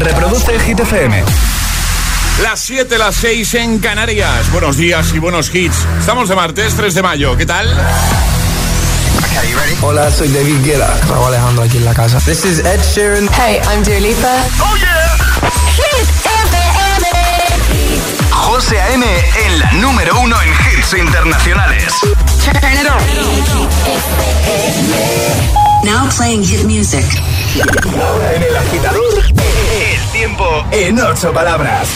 Reproduce Hit FM. Las 7, las 6 en Canarias. Buenos días y buenos hits. Estamos de martes 3 de mayo. ¿Qué tal? Hola, soy David Guetta. Raúl Alejandro aquí en la casa. This is Ed Sheeran. Hey, I'm Dua Lipa. Oh yeah. Hit FM. José A.M. en la número uno en hits internacionales. Turn it on. Now playing hit music. Ahora en el agitador, el tiempo en ocho palabras.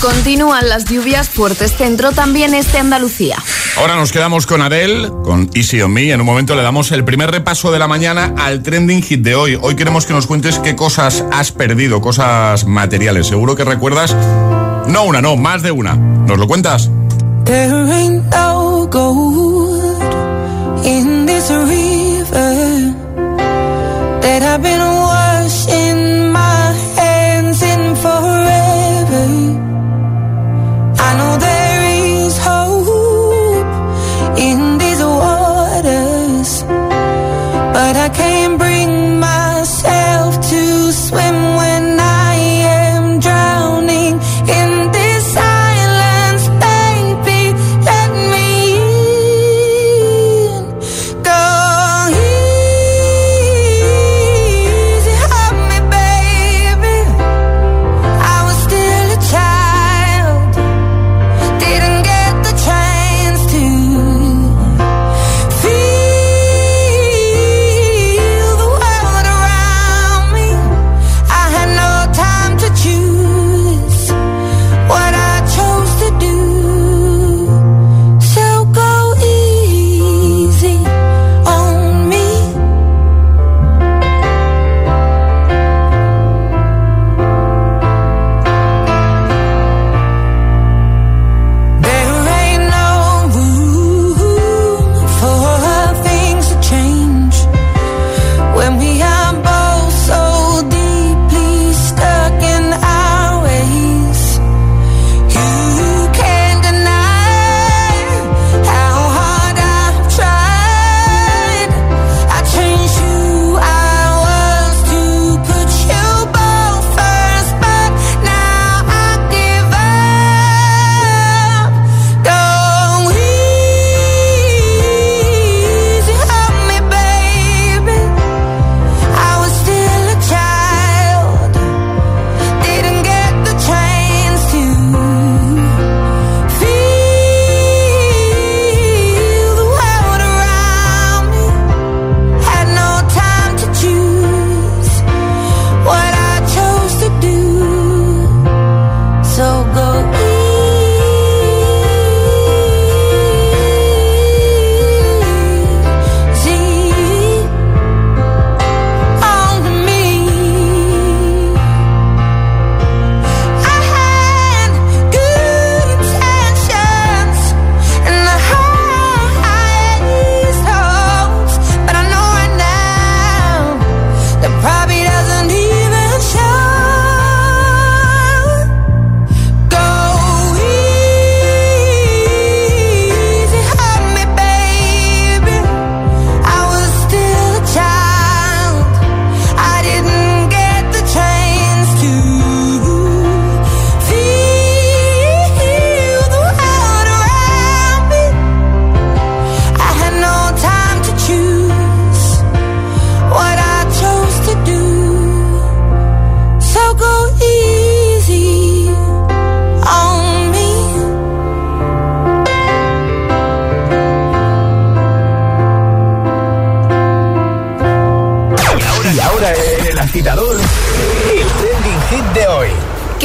Continúan las lluvias fuertes centro, también este Andalucía. Ahora nos quedamos con Adele, con Easy on Me. En un momento le damos el primer repaso de la mañana al trending hit de hoy. Hoy queremos que nos cuentes qué cosas has perdido, cosas materiales. Seguro que recuerdas, no una, no, más de una. ¿Nos lo cuentas? There ain't no gold in this I've been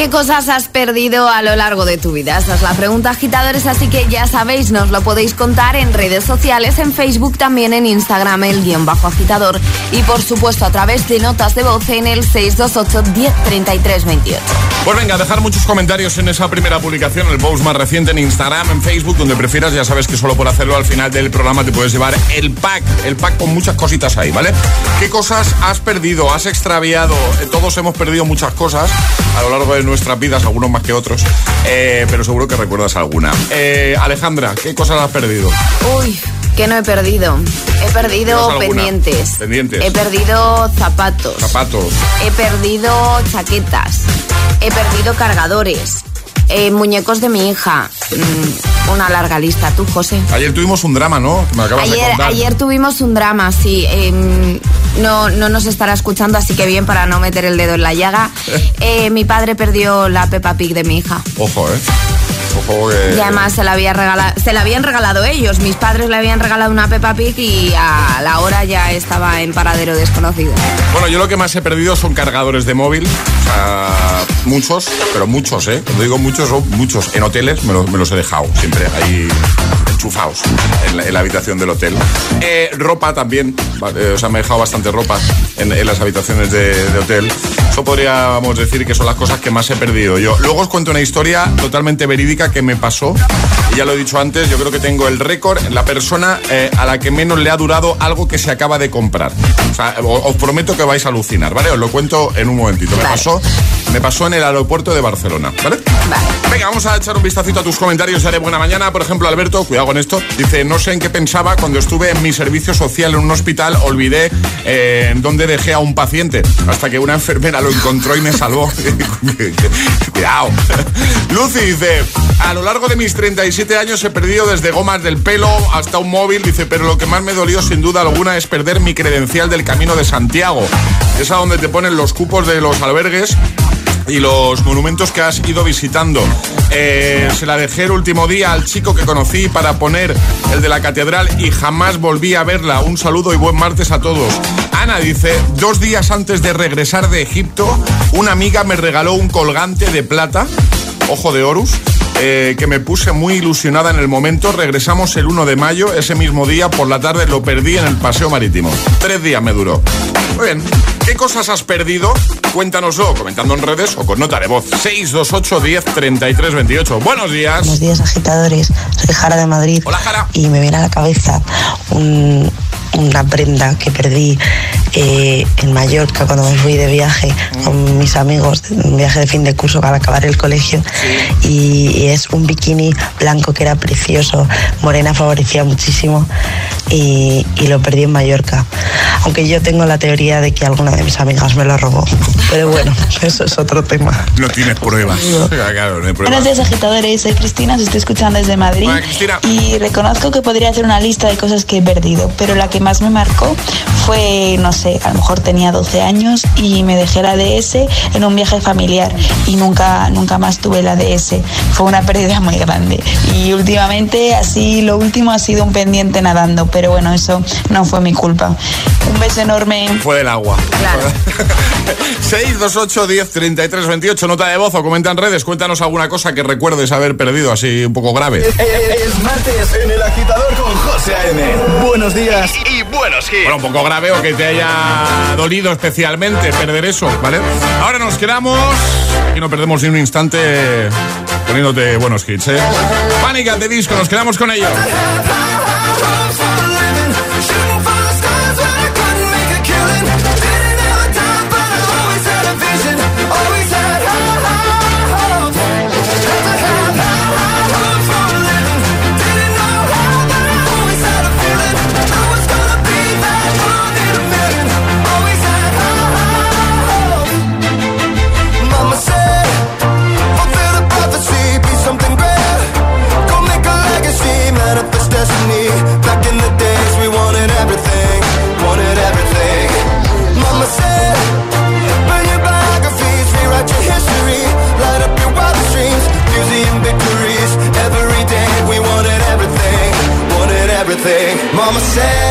¿Qué cosas has perdido a lo largo de tu vida? Esa es la pregunta, agitadores, así que ya sabéis, nos lo podéis contar en redes sociales, en Facebook, también en Instagram, el guion bajo agitador, y por supuesto a través de notas de voz en el 628 1033 28. Pues venga, dejar muchos comentarios en esa primera publicación, el post más reciente en Instagram, en Facebook, donde prefieras. Ya sabes que solo por hacerlo al final del programa te puedes llevar el pack, el pack con muchas cositas ahí, ¿vale? ¿Qué cosas has perdido, has extraviado? Eh, Todos hemos perdido muchas cosas a lo largo de nuestras vidas, algunos más que otros, eh, pero seguro que recuerdas alguna. Eh, Alejandra, ¿qué cosas has perdido? Uy, ¿Qué no he perdido? He perdido pendientes. Pendientes. He perdido zapatos. Zapatos. He perdido chaquetas. He perdido cargadores. eh, muñecos de mi hija. Mm, una larga lista. ¿Tú, José? Ayer tuvimos un drama, ¿no? Que me acabas de Ayer, contar. ayer tuvimos un drama, sí. em, no, no nos estará escuchando, así que bien para no meter el dedo en la llaga. Eh, mi padre perdió la Peppa Pig de mi hija. Ojo, ¿eh? Ojo que... Y además se la, había regala- se la habían regalado ellos. Mis padres le habían regalado una Peppa Pig y a la hora ya estaba en paradero desconocido. Bueno, yo lo que más he perdido son cargadores de móvil. O sea, muchos, pero muchos, ¿eh? Cuando digo muchos, son muchos. En hoteles me, los- me los he dejado siempre ahí enchufados en la, en la habitación del hotel. Eh, ropa también. eh, o sea, me he dejado bastante ropa en, en las habitaciones de, de hotel. Eso podríamos decir que son las cosas que más he perdido yo. Luego os cuento una historia totalmente verídica que me pasó. Y ya lo he dicho antes, yo creo que tengo el récord, la persona eh, a la que menos le ha durado algo que se acaba de comprar. O sea, os prometo que vais a alucinar, ¿vale? Os lo cuento en un momentito. Me Vale. pasó, me pasó en el aeropuerto de Barcelona, ¿vale? Vale. Venga, vamos a echar un vistacito a tus comentarios de buena mañana. Por ejemplo, Alberto, cuidado con esto, dice, no sé en qué pensaba cuando estuve en mi servicio social en un hospital, olvidé eh, dónde dejé a un paciente, hasta que una enfermera lo encontró y me salvó. Lucy dice, a lo largo de mis 37 años he perdido desde gomas del pelo hasta un móvil, dice, pero lo que más me dolió sin duda alguna es perder mi credencial del Camino de Santiago. Esa donde te ponen los cupos de los albergues y los monumentos que has ido visitando. Eh, se la dejé el último día al chico que conocí para poner el de la catedral y jamás volví a verla. Un saludo y buen martes a todos. Ana dice, dos días antes de regresar de Egipto, una amiga me regaló un colgante de plata, ojo de Horus, eh, que me puse muy ilusionada en el momento. Regresamos el 1 de mayo, ese mismo día por la tarde lo perdí en el paseo marítimo. Tres días me duró. Muy bien. ¿Qué cosas has perdido? Cuéntanoslo comentando en redes o con nota de voz. 628 10 33 28. Buenos días. Buenos días, agitadores. Soy Jara de Madrid. Hola, Jara. Y me viene a la cabeza un- una prenda que perdí eh, en Mallorca cuando me fui de viaje con mis amigos, un viaje de fin de curso para acabar el colegio. Y, y es un bikini blanco que era precioso, morena favorecía muchísimo y, y lo perdí en Mallorca. Aunque yo tengo la teoría de que alguna de mis amigas me lo robó. Pero bueno, eso es otro tema. No tienes pruebas. Claro, no hay pruebas. Buenos días agitadores, soy Cristina, os estoy escuchando desde Madrid Hola, Cristina. y reconozco que podría hacer una lista de cosas que he perdido, pero la que más me marcó fue, no sé, a lo mejor tenía 12 años y me dejé la DS en un viaje familiar y nunca, nunca más tuve la DS. Fue una pérdida muy grande y últimamente así lo último ha sido un pendiente nadando, pero bueno, eso no fue mi culpa. Un beso enorme. Fue del agua. Claro. 628 10 33 28. Nota de voz o comenta en redes. Cuéntanos alguna cosa que recuerdes haber perdido así un poco grave. Es martes en el agitador con José A.M. Buenos días y buenos hits. Bueno, un poco grave o que te haya dolido especialmente perder eso, ¿vale? Ahora nos quedamos y no perdemos ni un instante poniéndote buenos hits, ¿eh? Pánica de disco, nos quedamos con ello. said.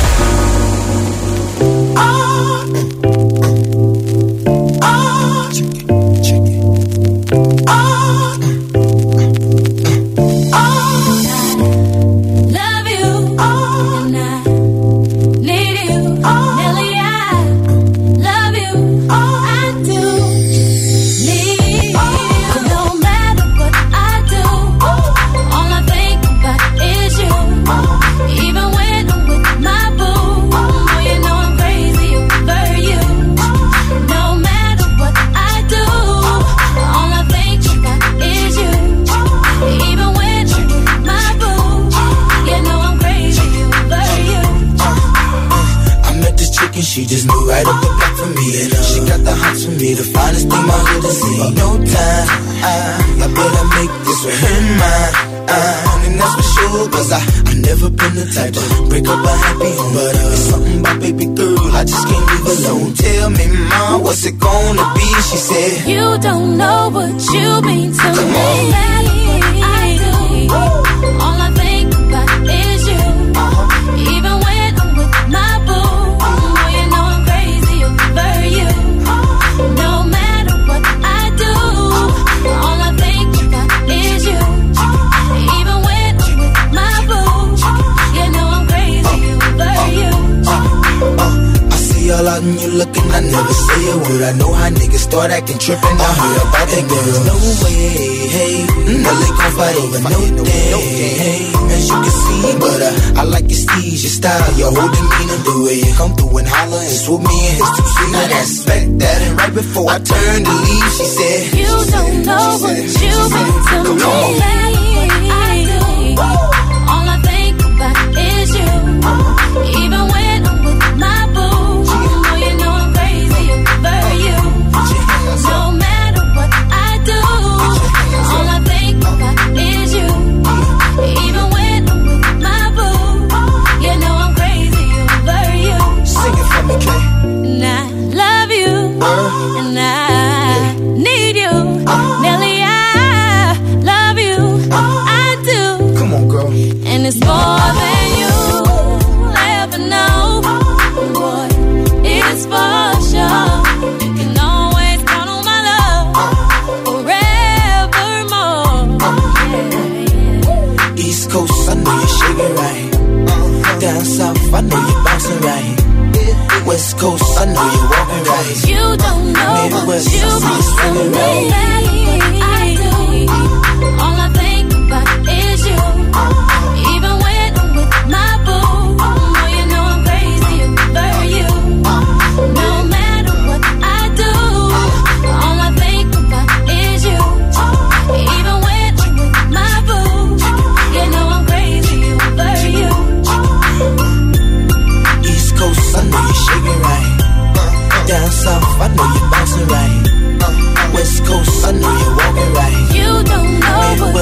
You don't know what you acting trippin'. I'm about that girl. No way, hey. Mm-hmm. Well, they gon' fight over no day, hey. As you can see, but uh, I like your steeze, your style, your whole demeanor. The way you come through and holler and swoop me in his two seat. Now that's back that, and right before I turned to leave, she said, You don't know what you've been to me. You don't know what you mean to me.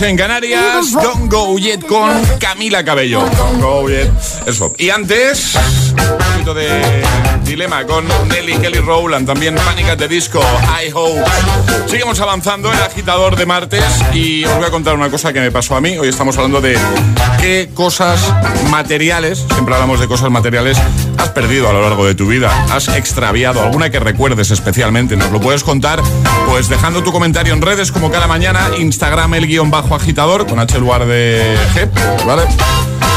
en Canarias. Don't go yet con Camila Cabello. Don't go yet. Eso. Y antes, un poquito de dilema con Nelly Kelly Rowland. También Panic at the Disco. I Hope. Seguimos avanzando en el agitador de martes. Y os voy a contar una cosa que me pasó a mí. Hoy estamos hablando de qué cosas materiales, siempre hablamos de cosas materiales, has perdido a lo largo de tu vida. Has extraviado alguna que recuerdes especialmente. Nos lo puedes contar, pues dejando tu comentario en redes como cada mañana. Instagram el guion bajo agitador con H lugar de G, ¿vale?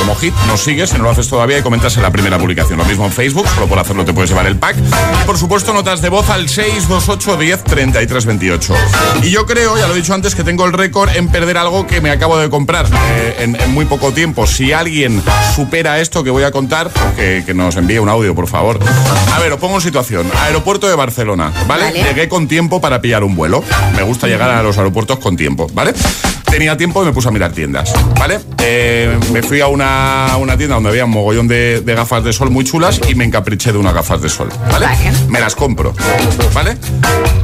Como hit, nos sigues, si no lo haces todavía y comentas en la primera publicación. Lo mismo en Facebook, solo por hacerlo te puedes llevar el pack. Y por supuesto, notas de voz al 628 10 33 28. Y yo creo, ya lo he dicho antes, que tengo el récord en perder algo que me acabo de comprar eh, en, en muy poco tiempo. Si alguien supera esto que voy a contar, que, que nos envíe un audio, por favor. A ver, os pongo en situación. Aeropuerto de Barcelona, ¿vale? Vale. Llegué con tiempo para pillar un vuelo. Me gusta llegar a los aeropuertos con tiempo, ¿vale? Tenía tiempo y me puse a mirar tiendas, ¿vale? Eh, me fui a una, una tienda donde había un mogollón de, de gafas de sol muy chulas y me encapriché de unas gafas de sol, ¿vale? Vale. Me las compro, ¿vale?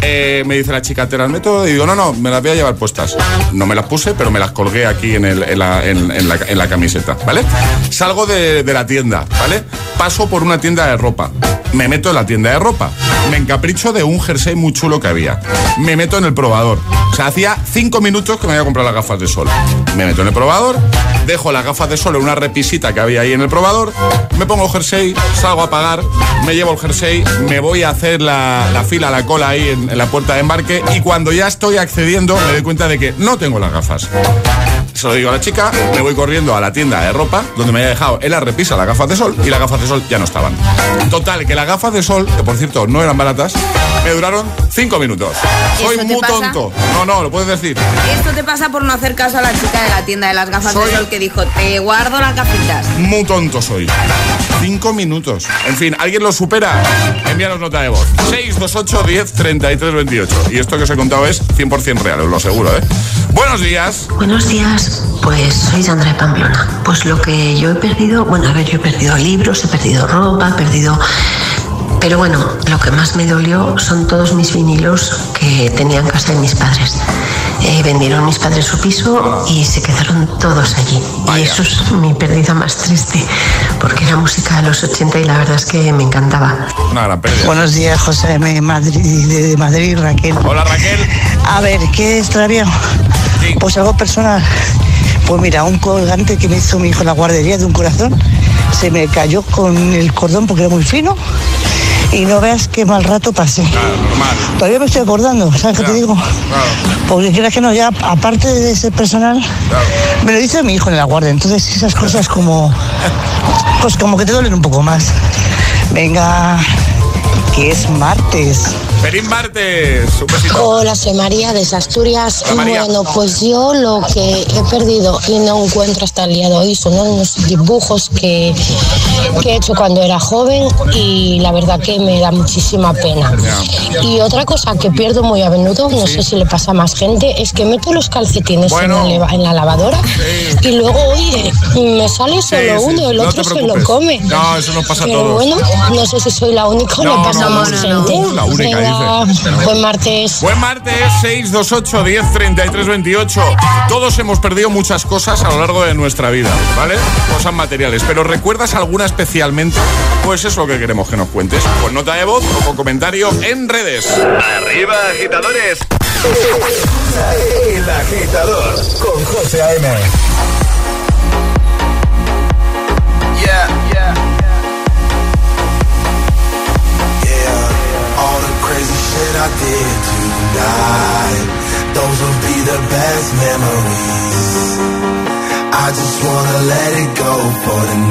Eh, me dice la chica, ¿te las meto? Y digo, no, no, me las voy a llevar puestas. No me las puse, pero me las colgué aquí en, el- en la, en- en la- la camiseta, ¿vale? Salgo de, de la tienda, ¿vale? Paso por una tienda de ropa. Me meto en la tienda de ropa. Me encapricho de un jersey muy chulo que había. Me meto en el probador. O sea, hacía cinco minutos que me había comprado las gafas de sol. Me meto en el probador, dejo las gafas de sol en una repisita que había ahí en el probador, me pongo jersey, salgo a pagar, me llevo el jersey, me voy a hacer la, la fila, la cola ahí en, en la puerta de embarque y cuando ya estoy accediendo me doy cuenta de que no tengo las gafas. Se lo digo a la chica, me voy corriendo a la tienda de ropa donde me había dejado en la repisa las gafas de sol y las gafas de sol ya no estaban. Total, que las gafas de sol, que por cierto no eran baratas, me duraron cinco minutos. Soy ¿Eso te muy pasa? tonto. No, no, lo puedes decir. Esto te pasa por no hacer caso a la chica de la tienda de las gafas Soy- de sol que dijo, te guardo las gafitas. Muy tonto soy. Cinco minutos. En fin, ¿alguien lo supera? Envíanos nota de voz. 628 10 33 28. Y esto que os he contado es 100% real, os lo aseguro, ¿eh? Buenos días. Buenos días, pues soy Sandra de Pamplona. Pues lo que yo he perdido, bueno, a ver, yo he perdido libros, he perdido ropa, he perdido... Pero bueno, lo que más me dolió son todos mis vinilos que tenía en casa de mis padres. Eh, vendieron mis padres su piso y se quedaron todos allí. Y eso es mi pérdida más triste, porque era música de los 80 y la verdad es que me encantaba. Una gran pérdida. Buenos días, José de Madrid, de Madrid, Raquel. Hola Raquel. A ver, ¿qué extraviado? Sí. Pues algo personal. Pues mira, un colgante que me hizo mi hijo en la guardería de un corazón se me cayó con el cordón porque era muy fino y no veas qué mal rato pasé. Claro, normal. Todavía me estoy acordando, ¿sabes qué te digo? claro. Porque quieras que no, ya aparte de ese personal, Claro. me lo dice mi hijo en la guardia. Entonces esas cosas como, pues como que te duelen un poco más. Venga, que es martes. Feliz martes. Un besito. Hola, soy María desde Asturias. Hola, María. Bueno, pues yo lo que he perdido y no encuentro hasta el día de hoy son unos dibujos que, que he hecho cuando era joven y la verdad que me da muchísima pena. Y otra cosa que pierdo muy a menudo, no sé si le pasa a más gente, es que meto los calcetines Bueno. en, la, en la lavadora Sí. y luego, oye, me sale solo sí. uno, el No otro se lo come. No, eso nos pasa a Pero todos. bueno, no sé si soy la única o No, le pasa no, a no, más no, gente. no. La única, Venga, dice. buen martes. Buen martes, 628 10 33 28. Todos hemos perdido muchas cosas a lo largo de nuestra vida, ¿vale? Cosas materiales. Pero ¿recuerdas alguna especialmente? Pues es lo que queremos que nos cuentes. Con nota de voz o con comentario en redes. Arriba, agitadores. El agitador con José A.M. Yeah, yeah. Yeah, all the crazy shit I did tonight. Those will be the best memories. I just wanna let it go for the night.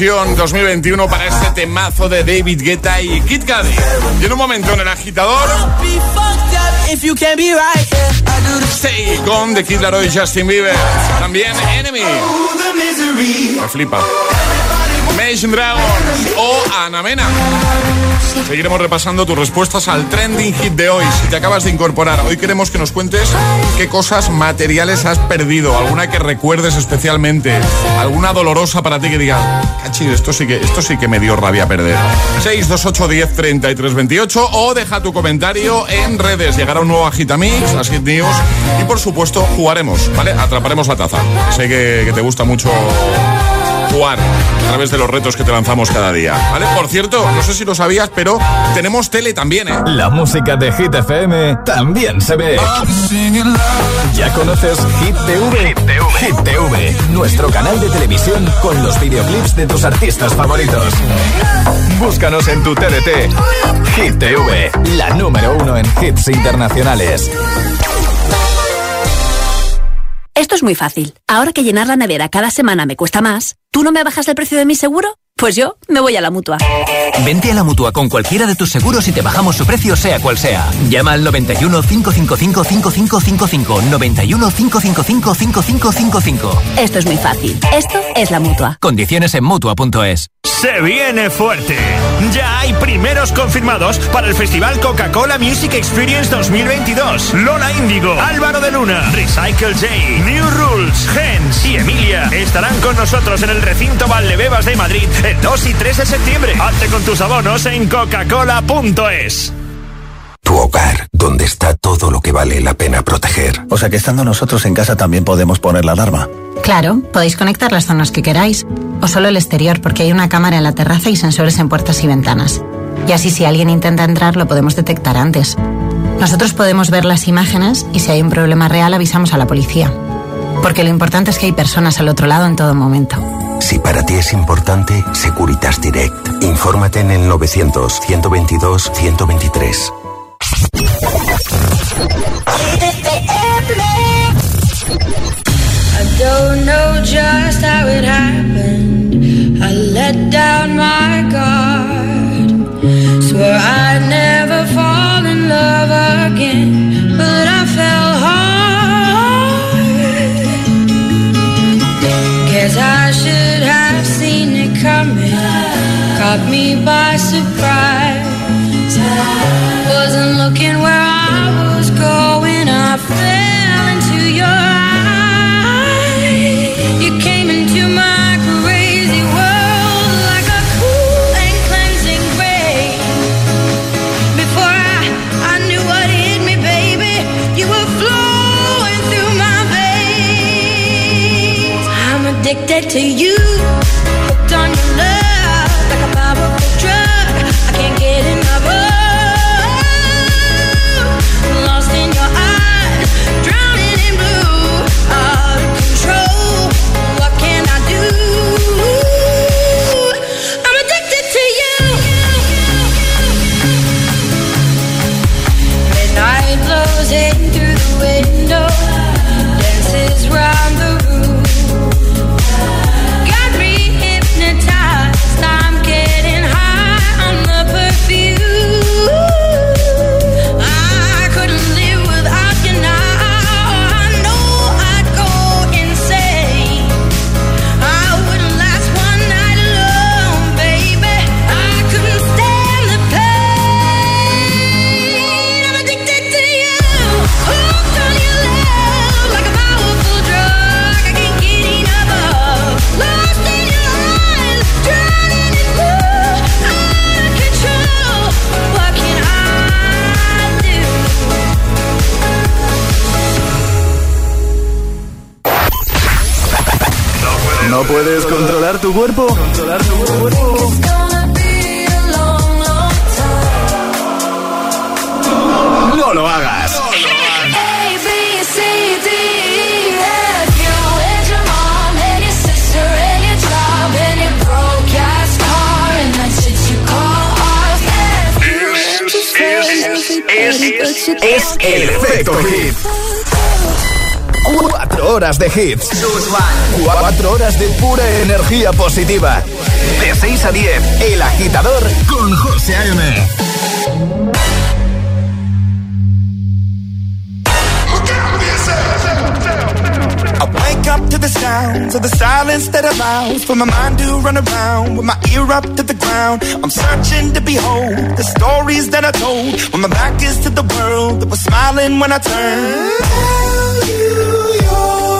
Versión 2021 para este temazo de David Guetta y Kid Cudi. Y en un momento en el agitador. Stay con The Kid Laroi y Justin Bieber. También Enemy. Me flipa. Imagine Dragons o Ana Mena. Seguiremos repasando tus respuestas al trending hit de hoy. Si te acabas de incorporar, hoy queremos que nos cuentes qué cosas materiales has perdido, alguna que recuerdes especialmente, alguna dolorosa para ti que diga, cachi, esto sí que, esto sí que me dio rabia perder. 628 10 33 28 o deja tu comentario en redes. Llegará un nuevo Agitamix, las Hit News y por supuesto jugaremos, ¿vale? Atraparemos la taza. Sé que, te gusta mucho jugar a través de los retos que te lanzamos cada día. ¿Vale? Por cierto, no sé si lo sabías, pero tenemos tele también, ¿eh? La música de Hit FM también se ve. ¿Ya conoces Hit TV? Hit TV, nuestro canal de televisión con los videoclips de tus artistas favoritos. Búscanos en tu TDT. Hit TV, la número uno en hits internacionales. Esto es muy fácil. Ahora que llenar la nevera cada semana me cuesta más, ¿tú no me bajas el precio de mi seguro? Pues yo me voy a la mutua. Vente a la mutua con cualquiera de tus seguros y te bajamos su precio, sea cual sea. Llama al 91 555 5555. 91 555 5555. Esto es muy fácil. Esto es la mutua. Condiciones en mutua.es. Se viene fuerte. Ya hay primeros confirmados para el Festival Coca-Cola Music Experience 2022. Lola Índigo, Álvaro de Luna, Recycle J, New Rules, Gens y Emilia estarán con nosotros en el recinto Valdebebas de Madrid el 2 y 3 de septiembre. Hazte con tus abonos en coca-cola.es. Tu hogar, donde está todo lo que vale la pena proteger. O sea que estando nosotros en casa también podemos poner la alarma. Claro, podéis conectar las zonas que queráis, o solo el exterior porque hay una cámara en la terraza y sensores en puertas y ventanas. Y así si alguien intenta entrar lo podemos detectar antes. Nosotros podemos ver las imágenes y si hay un problema real avisamos a la policía. Porque lo importante es que hay personas al otro lado en todo momento. Si para ti es importante, Securitas Direct. Infórmate en el 900 122 123. I don't know just how it happened. I let down my guard. Swore I'd never fall in love addicted by surprise. Wasn't looking where. Hits. Cuatro horas de pura energía positiva. De 6 a 10, El Agitador con José A.M. Wake up to the sounds of the silence that allows for my mind to run around with my ear up to the ground. I'm searching to behold the stories that I told when my back is to the world that was smiling when I turned. Tell you you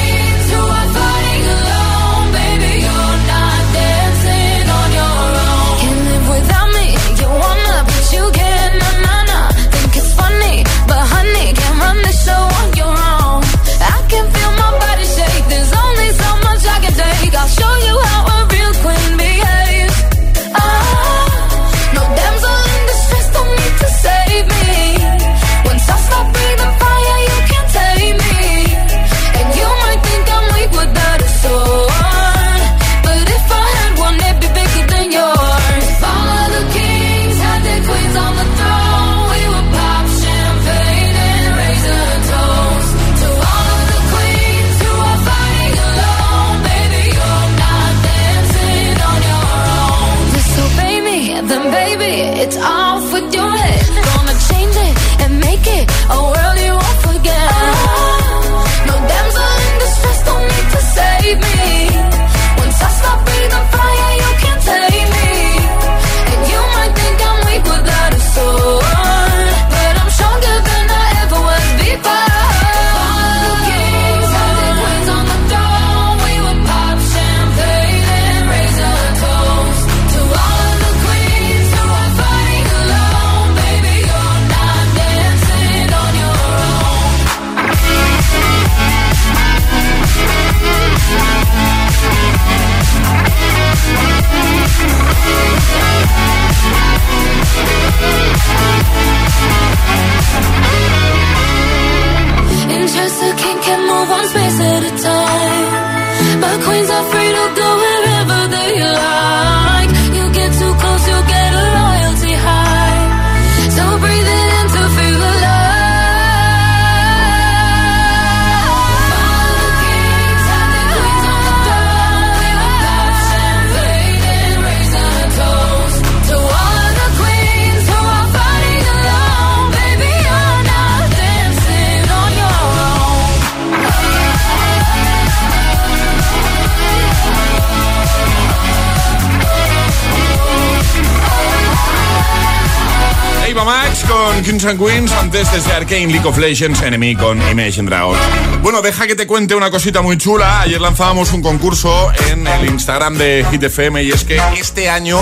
Kings and Queens, antes desde Arcane League of Legends, Enemy con Imagine Dragon. Bueno, deja que te cuente una cosita muy chula. Ayer lanzábamos un concurso en el Instagram de Hit FM y es que este año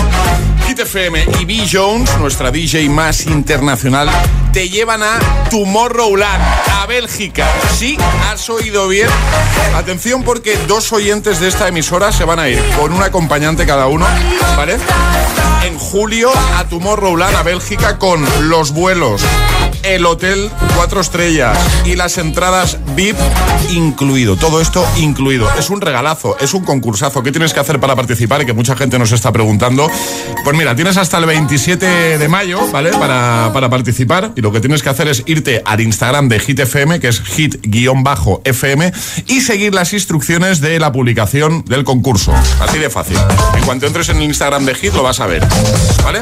Hit FM y B. Jones, nuestra DJ más internacional, te llevan a Tomorrowland, a Bélgica. Sí, has oído bien. Atención porque dos oyentes de esta emisora se van a ir con un acompañante cada uno, ¿vale? Julio a Tomorrowland, a Bélgica, con los vuelos, el hotel cuatro estrellas y las entradas VIP incluido. Todo esto incluido. Es un regalazo, es un concursazo. ¿Qué tienes que hacer para participar? Y que mucha gente nos está preguntando. Pues mira, tienes hasta el 27 de mayo, ¿vale? Para, para participar. Y lo que tienes que hacer es irte al Instagram de Hit FM, que es hit-fm, y seguir las instrucciones de la publicación del concurso. Así de fácil. En cuanto entres en el Instagram de Hit, lo vas a ver. ¿Vale?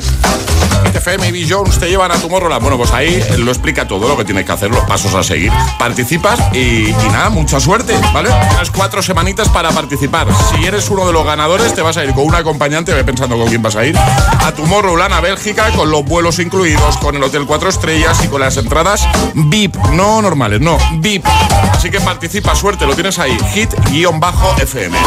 Hit FM y B. Jones te llevan a tu morro. Bueno, pues ahí lo explica todo lo que tienes que hacer, los pasos a seguir. Participas y, y nada, mucha suerte, ¿vale? Tienes cuatro semanitas para participar. Si eres uno de los ganadores, te vas a ir con un acompañante, ve pensando con quién vas a ir, a tu a Bélgica, con los vuelos incluidos, con el hotel cuatro estrellas y con las entradas VIP. No normales, no, VIP. Así que participa, suerte, lo tienes ahí. Hit-FM.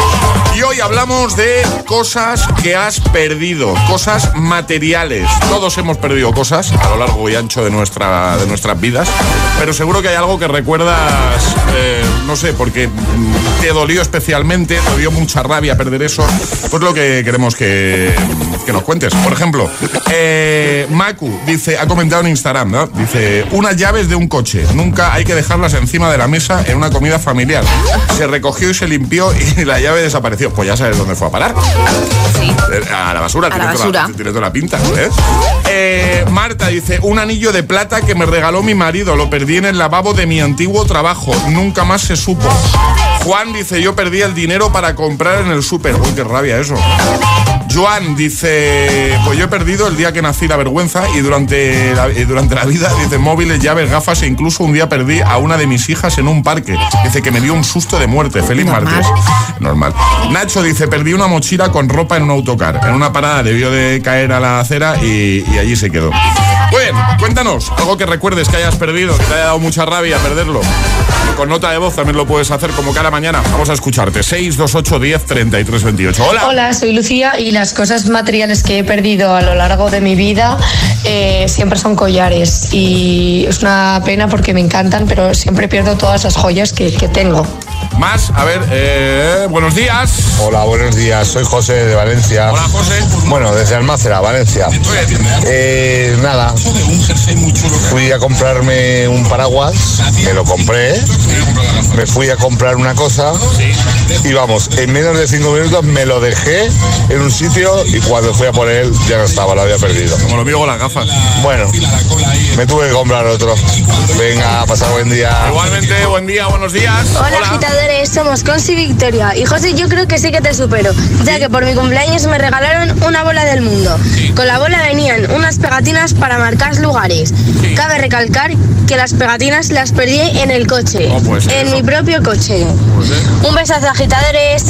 Y hoy hablamos de cosas que has perdido, cosas materiales. Todos hemos perdido cosas a lo largo y ancho de, nuestra, de nuestras vidas, pero seguro que hay algo que recuerdas, eh, no sé, porque mm, te dolió especialmente, te dio mucha rabia perder eso. Pues lo que queremos que, que nos cuentes. Por ejemplo, eh, Maku dice, ha comentado en Instagram, ¿no? Dice, unas llaves de un coche. Nunca hay que dejarlas encima de la mesa en una comida familiar. Se recogió y se limpió y la llave desapareció. Pues ya sabes dónde fue a parar. Eh, A la basura, A la tiene, Toda, basura. tiene toda la pinta. ¿eh? Eh, Marta dice, un anillo de plata que me regaló mi marido. Lo perdí en el lavabo de mi antiguo trabajo. Nunca más se supo. Juan dice, yo perdí el dinero para comprar en el súper. Uy, qué rabia eso. Joan dice, pues yo he perdido el día que nací la vergüenza y durante la, y durante la vida, dice, móviles, llaves, gafas e incluso un día perdí a una de mis hijas en un parque. Dice que me dio un susto de muerte. Feliz martes. Normal. Nacho dice, perdí una mochila con ropa en un autocar. En una parada debió de caer a la acera y, y allí se quedó. Bien, cuéntanos algo que recuerdes que hayas perdido, que te haya dado mucha rabia perderlo. Con nota de voz también lo puedes hacer como cada mañana. Vamos a escucharte. 628 10 33 28. Hola. Hola, soy Lucía y las cosas materiales que he perdido a lo largo de mi vida eh, siempre son collares y es una pena porque me encantan, pero siempre pierdo todas las joyas que, que tengo. Más, a ver, eh, buenos días. Hola, buenos días. Soy José de Valencia. Hola, José. Bueno, desde Almácera, Valencia. Eh, nada, fui a comprarme un paraguas, me lo compré, me fui a comprar una cosa y vamos, en menos de cinco minutos me lo dejé en un sitio y cuando fui a por él ya no estaba, lo había perdido. Como lo mío con las gafas. Bueno, me tuve que comprar otro. Venga, pasar buen día. Igualmente, buen día, buenos días. Hola, agitadores, somos Consi Victoria. Y José, yo creo que sí que te supero, ya que por mi cumpleaños me regalaron una bola del mundo. Con la bola venían unas pegatinas para marcar lugares. Cabe recalcar que las pegatinas las perdí en el coche, pues en eso. mi propio coche. Un besazo, agitadores.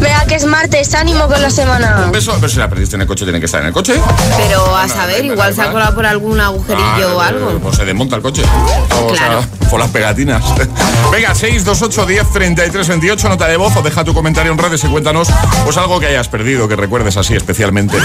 Vea que es martes, ánimo con la semana. Un beso, pero si la perdiste en el coche, tiene que estar en el coche. Pero a No, saber, igual, se ha colado por algún agujerillo o Ah, algo. Pues se desmonta el coche. O Claro. sea, por las pegatinas. Venga, 628 10 33 28, nota de voz o deja tu comentario en redes y cuéntanos pues algo que hayas perdido, que recuerdes así especialmente.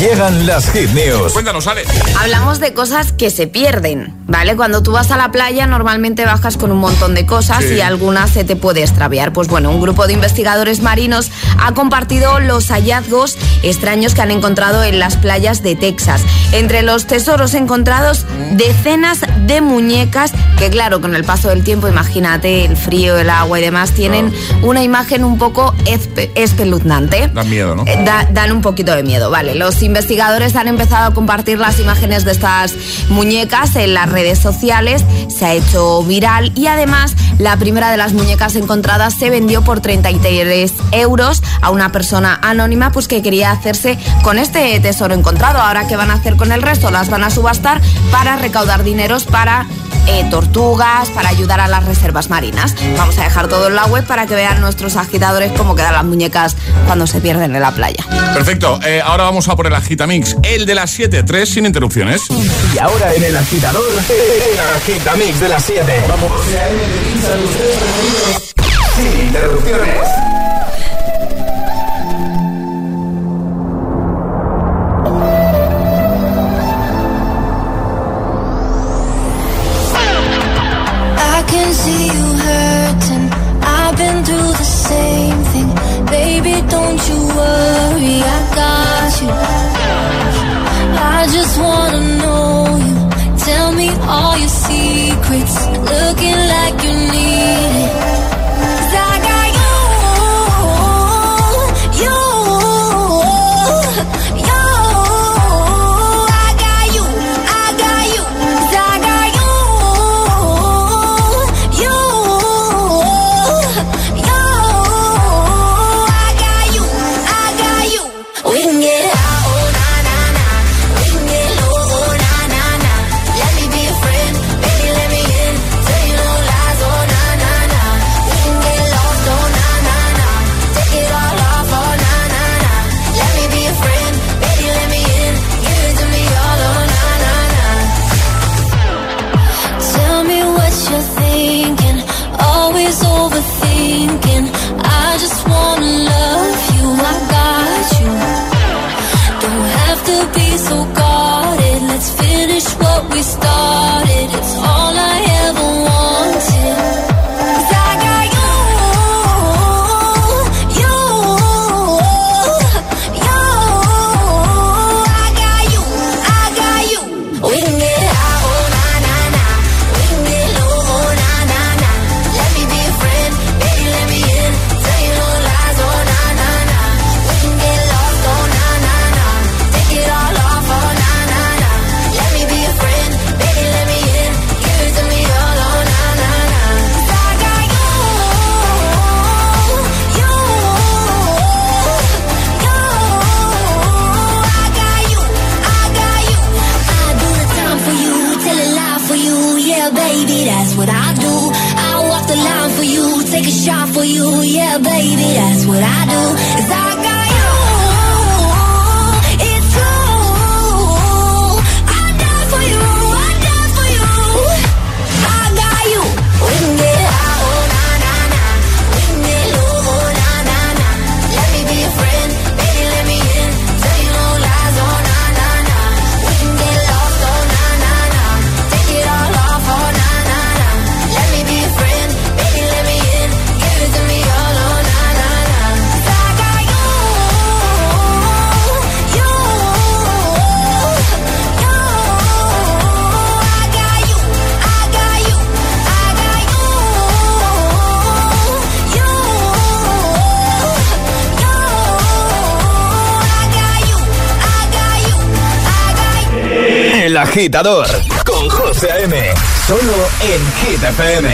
Llegan las hit news. Cuéntanos, Ale. Hablamos de cosas que se pierden, ¿vale? Cuando tú vas a la playa normalmente bajas con un montón de cosas Sí. y alguna se te puede extraviar. Pues bueno, un grupo de investigadores marinos ha compartido los hallazgos extraños que han encontrado en las playas de Texas. Entre los tesoros encontrados, decenas de muñecas que claro, con el paso del tiempo, imagínate el frío, el agua y demás, tienen una imagen un poco espe- espeluznante. Da miedo, ¿no? Eh, da- dan un poquito de miedo, vale. Los investigadores han empezado a compartir las imágenes de estas muñecas en las redes sociales, se ha hecho viral y además la primera de las muñecas encontradas se vendió por 33 euros a una persona anónima pues que quería hacerse con este tesoro encontrado. Ahora, ¿qué van a hacer con el resto? Las van a subastar para recaudar dineros para eh, tortugas, para ayudar a las reservas marinas. Vamos a dejar todo en la web para que vean nuestros agitadores cómo quedan las muñecas cuando se pierden en la playa. Perfecto, eh, ahora vamos a por el Agitamix, el de las 7, 3 sin interrupciones. Y ahora en el agitador, el agitamix de las 7. Vamos. Sin interrupciones. Worry, I got you. I just wanna know you. Tell me all your secrets. Looking it's all con José A.M. Solo en Hit FM.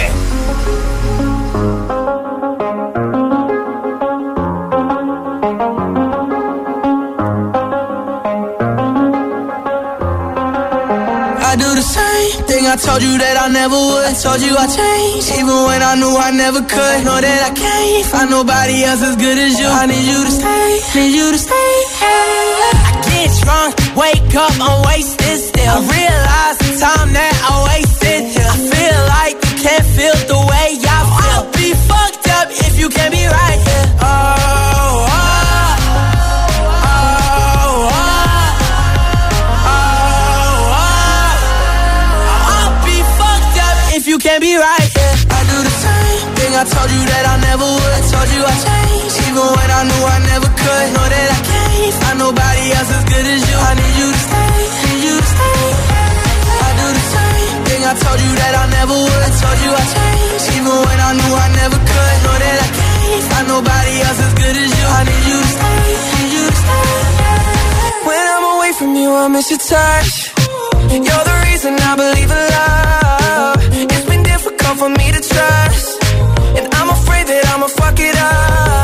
I do the same thing I told you that I never would. Told you I changed, even when I knew I never could. Know that I can't find nobody else as good as you. I need you to stay, need you to stay. I get drunk, wake up, I'm wasted. I realize the time that I wasted here. I feel like you can't feel the way I feel. I'll be fucked up if you can't be right here. Oh, oh, oh, oh. I'll be fucked up if you can't be right. Yeah. I do the same thing I told you that I never would. I told you I changed, even when I knew I never could. Know that I can't find nobody else as good as you. I need you to stay, Told you that I never would. Told you I changed, even when I knew I never could. Know that I can't find nobody else as good as you. I need you to stay, need you to stay. When I'm away from you, I miss your touch. You're the reason I believe in love. It's been difficult for me to trust. And I'm afraid that I'ma fuck it up.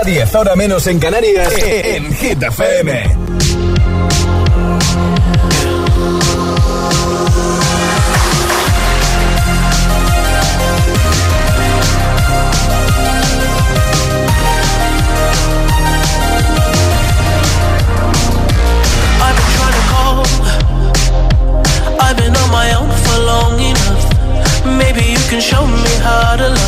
a 10, ahora menos en Canarias, en Hit FM. I've been trying to call. I've been on my own for long enough. Maybe you can show me how to love.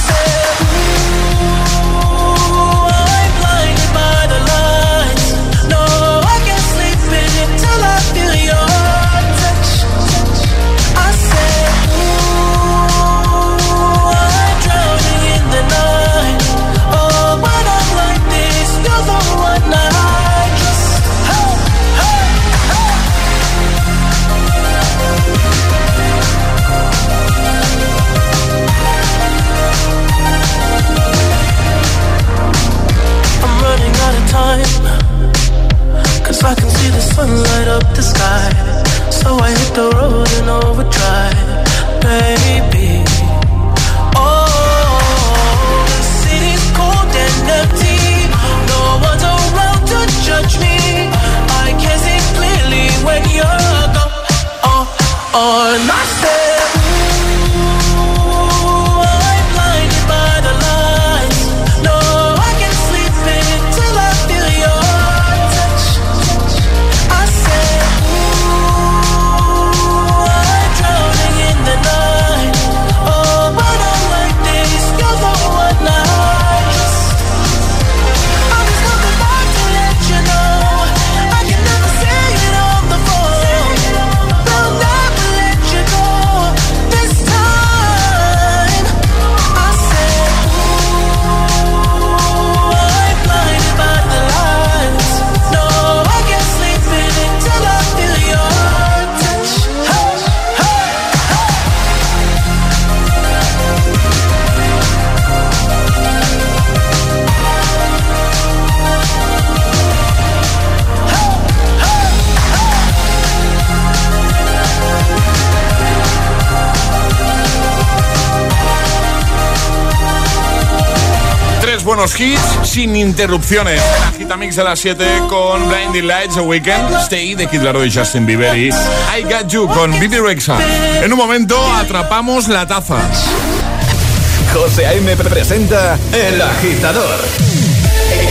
the road in overdrive, baby. Interrupciones. La gita mix de las 7 con Blinding Lights, The Weekend, Stay de Kid Laroi y Justin Bieber y I Got You con Bibi Rexa. En un momento atrapamos la taza. José A.M. presenta El Agitador.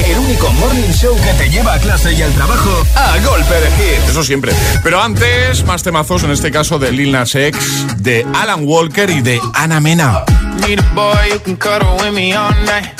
El único morning show que te lleva a clase y al trabajo a golpe de hit. Eso siempre. Pero antes, más temazos, en este caso de Lil Nas X, de Alan Walker y de Ana Mena. Need a boy who can cuddle with me all night.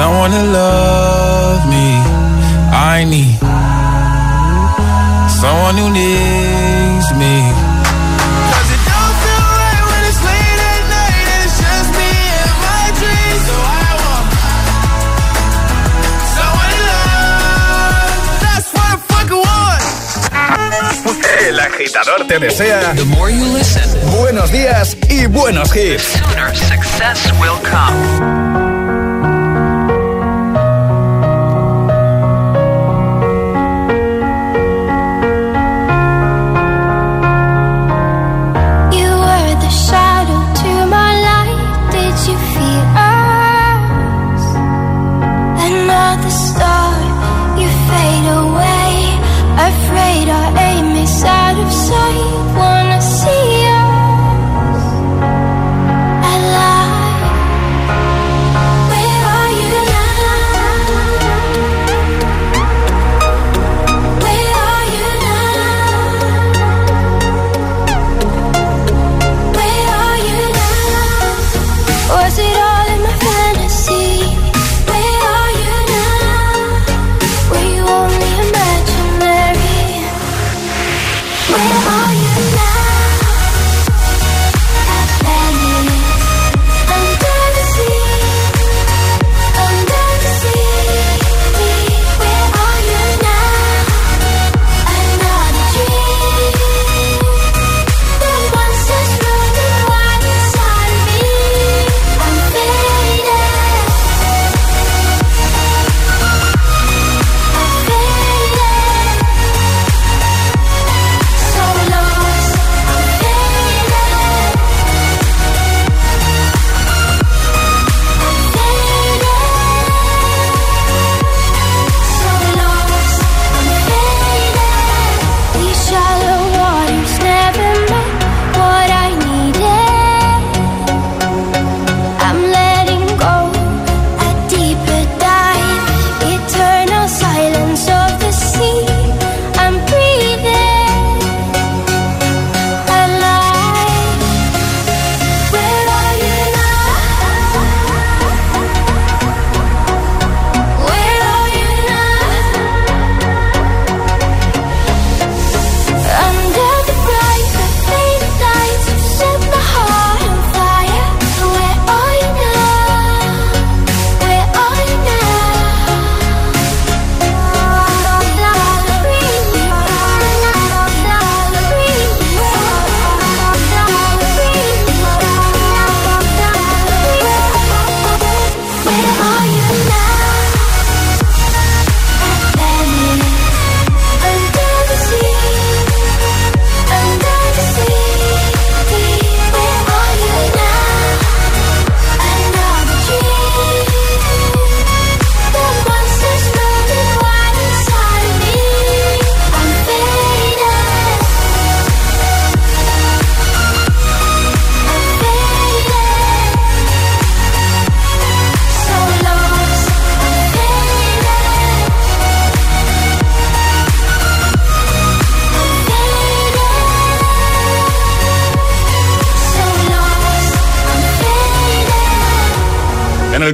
someone to love me. I need someone who needs me. 'Cause it don't feel right when it's late at night and it's just me and my dreams. So I want someone to love. That's what I fucking want. El agitador te desea buenos días y buenos hits. success will come.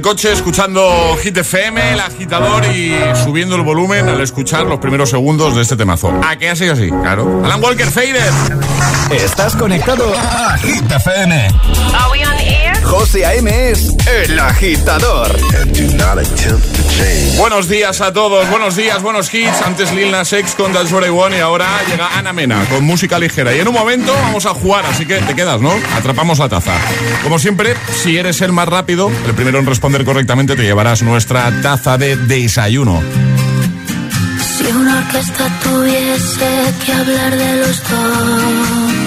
Coche escuchando Hit FM, el agitador y subiendo el volumen al escuchar los primeros segundos de este temazo. ¿A qué ha sido así? Claro. Alan Walker, Fader. Estás conectado a Hit FM. Are we on air? José A.M. es el agitador. Buenos días a todos, buenos días, buenos hits. Antes Lil Nas X con That's What I Want y ahora llega Ana Mena con música ligera. Y en un momento vamos a jugar, así que te quedas, ¿no? Atrapamos la taza. Como siempre, si eres el más rápido, el primero en responder correctamente, te llevarás nuestra taza de desayuno. Si una orquesta tuviese que hablar de los dos,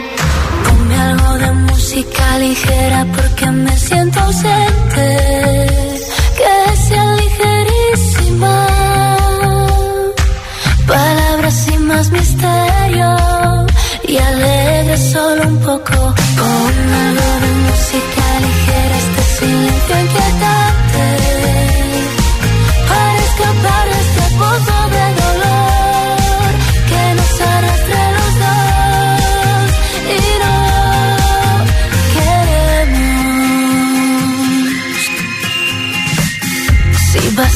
Algo de música ligera porque me siento ausente. Que sea ligerísima. Palabras sin más misterio y alegre solo un poco. Ponme algo de música ligera, este silencio inquietante.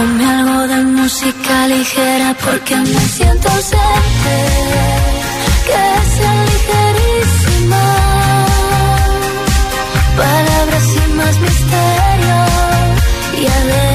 Ponme algo de música ligera porque me siento ausente, que sea ligerísima. Palabras sin más misterio y alegre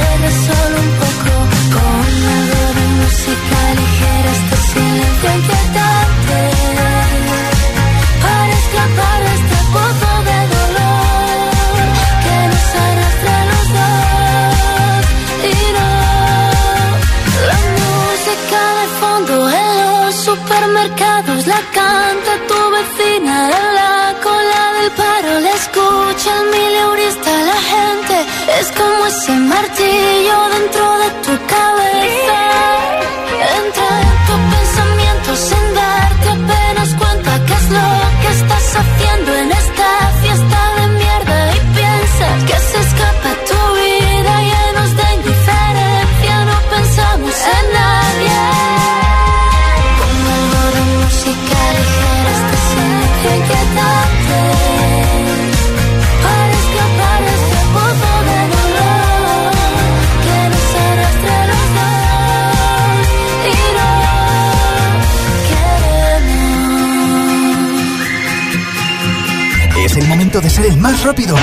de ser el más rápido.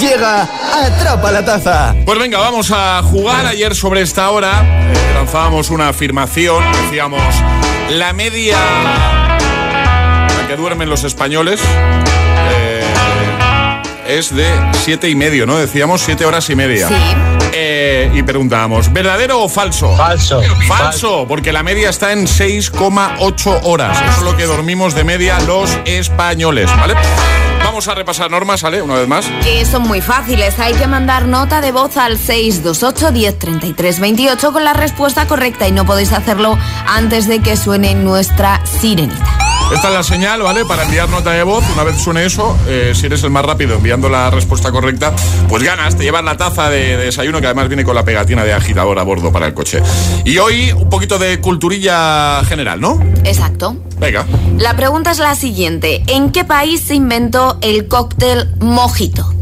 Llega Atrapa la Taza. Pues venga, vamos a jugar. Ayer sobre esta hora eh, lanzábamos una afirmación. Decíamos, la media la que duermen los españoles eh, es de siete y medio, ¿no? Decíamos siete horas y media. Sí. Eh, y preguntábamos, ¿verdadero o falso? Falso. Falso, porque la media está en 6,8 horas. Eso es lo que dormimos de media los españoles, ¿vale? Vamos a repasar normas, ¿vale? Una vez más. Que son muy fáciles. Hay que mandar nota de voz al 628 1033 28 con la respuesta correcta y no podéis hacerlo antes de que suene nuestra sirenita. Esta es la señal, ¿vale? Para enviar nota de voz. Una vez suene eso, eh, si eres el más rápido enviando la respuesta correcta, pues ganas, te llevas la taza de, de desayuno que además viene con la pegatina de agitador a bordo para el coche. Y hoy un poquito de culturilla general, ¿no? Exacto. Venga. La pregunta es la siguiente. ¿En qué país se inventó el cóctel mojito?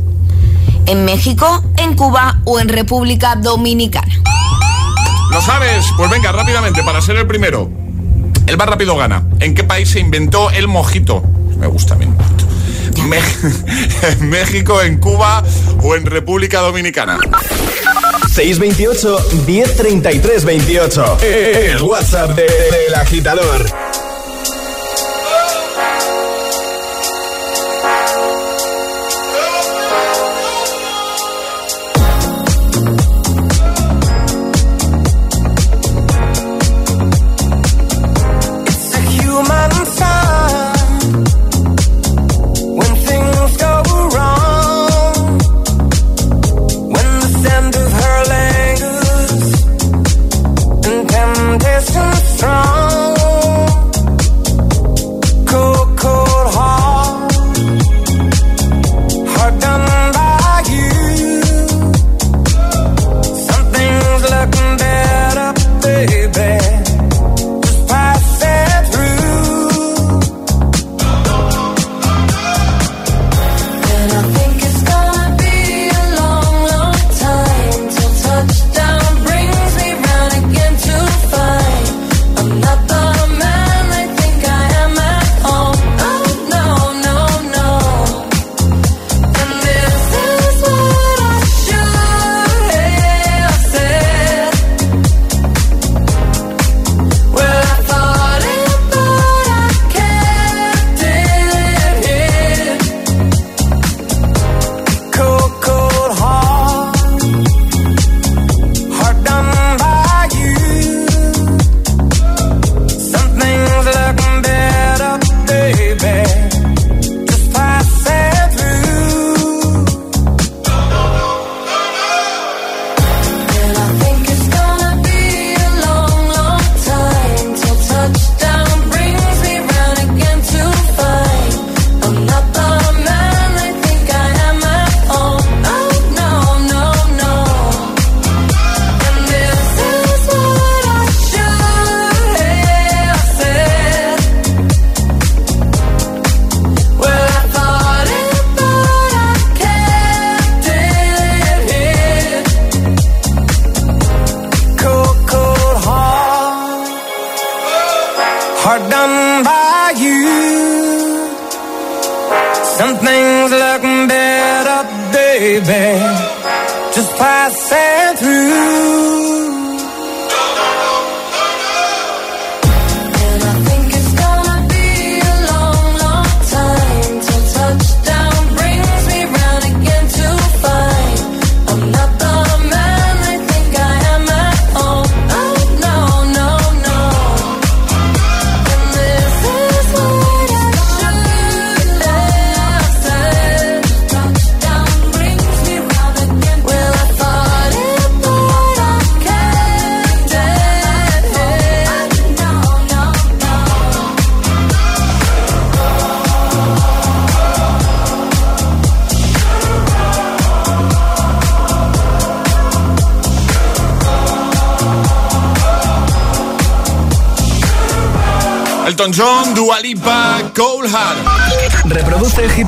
¿En México, en Cuba o en República Dominicana? ¿Lo sabes? Pues venga, rápidamente, para ser el primero. El más rápido gana. ¿En qué país se inventó el mojito? Me gusta a mí. mojito. ¿En México, en Cuba o en República Dominicana? 628 1033 28. El WhatsApp de- del agitador.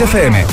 FM.